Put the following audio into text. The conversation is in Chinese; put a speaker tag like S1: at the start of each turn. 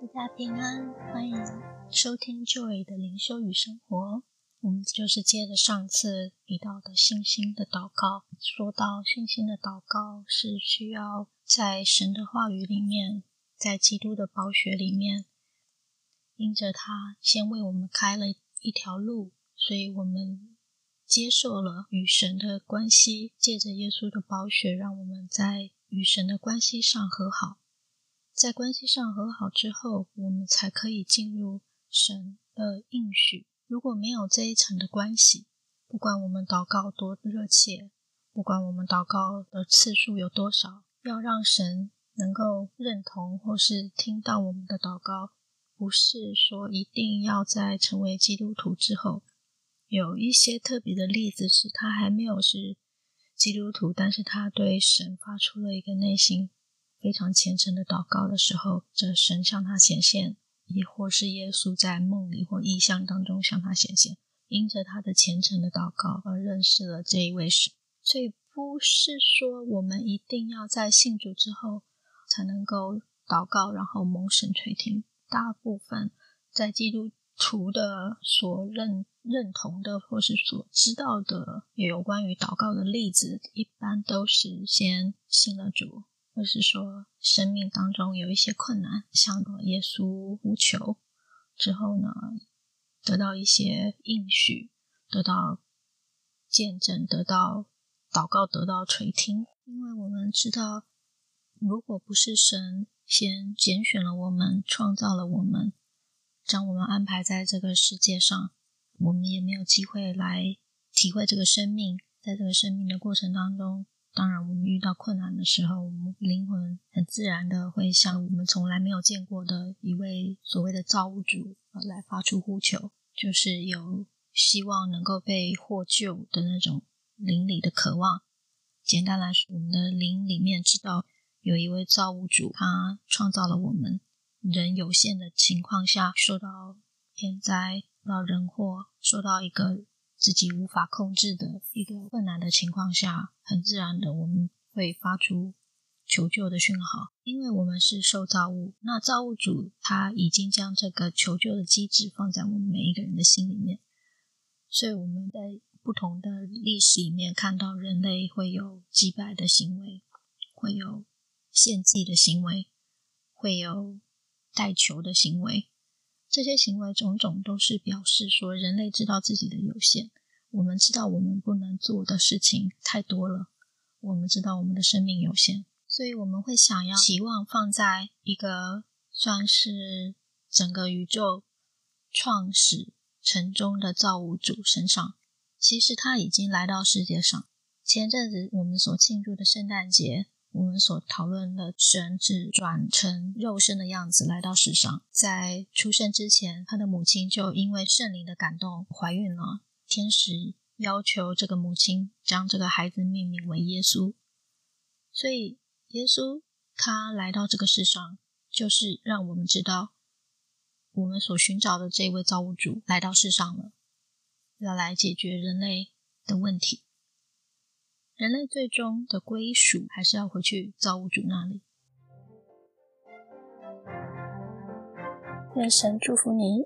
S1: 大家平安，欢迎收听 Joy 的灵修与生活。我们就是接着上次提到的信心的祷告，说到信心的祷告是需要在神的话语里面，在基督的宝血里面，因着他先为我们开了一条路，所以我们接受了与神的关系，借着耶稣的宝血，让我们在与神的关系上和好。在关系上和好之后，我们才可以进入神的应许。如果没有这一层的关系，不管我们祷告多热切，不管我们祷告的次数有多少，要让神能够认同或是听到我们的祷告，不是说一定要在成为基督徒之后。有一些特别的例子是，他还没有是基督徒，但是他对神发出了一个内心。非常虔诚的祷告的时候，这神向他显现，亦或是耶稣在梦里或意象当中向他显现，因着他的虔诚的祷告而认识了这一位神。所以不是说我们一定要在信主之后才能够祷告，然后蒙神垂听。大部分在基督徒的所认认同的或是所知道的也有关于祷告的例子，一般都是先信了主。或是说，生命当中有一些困难，向耶稣呼求之后呢，得到一些应许，得到见证，得到祷告，得到垂听。因为我们知道，如果不是神先拣选了我们，创造了我们，将我们安排在这个世界上，我们也没有机会来体会这个生命。在这个生命的过程当中。当然，我们遇到困难的时候，我们灵魂很自然的会向我们从来没有见过的一位所谓的造物主来发出呼求，就是有希望能够被获救的那种灵里的渴望。简单来说，我们的灵里面知道有一位造物主，他创造了我们，人有限的情况下受到天灾、受到人祸、受到一个。自己无法控制的一个困难的情况下，很自然的我们会发出求救的讯号，因为我们是受造物。那造物主他已经将这个求救的机制放在我们每一个人的心里面，所以我们在不同的历史里面看到人类会有祭拜的行为，会有献祭的行为，会有代求的行为。这些行为种种都是表示说，人类知道自己的有限。我们知道我们不能做的事情太多了。我们知道我们的生命有限，所以我们会想要期望放在一个算是整个宇宙创始成终的造物主身上。其实他已经来到世界上。前阵子我们所庆祝的圣诞节。我们所讨论的神是转成肉身的样子来到世上，在出生之前，他的母亲就因为圣灵的感动怀孕了。天使要求这个母亲将这个孩子命名为耶稣，所以耶稣他来到这个世上，就是让我们知道我们所寻找的这位造物主来到世上了，要来解决人类的问题。人类最终的归属还是要回去造物主那里。愿神祝福你。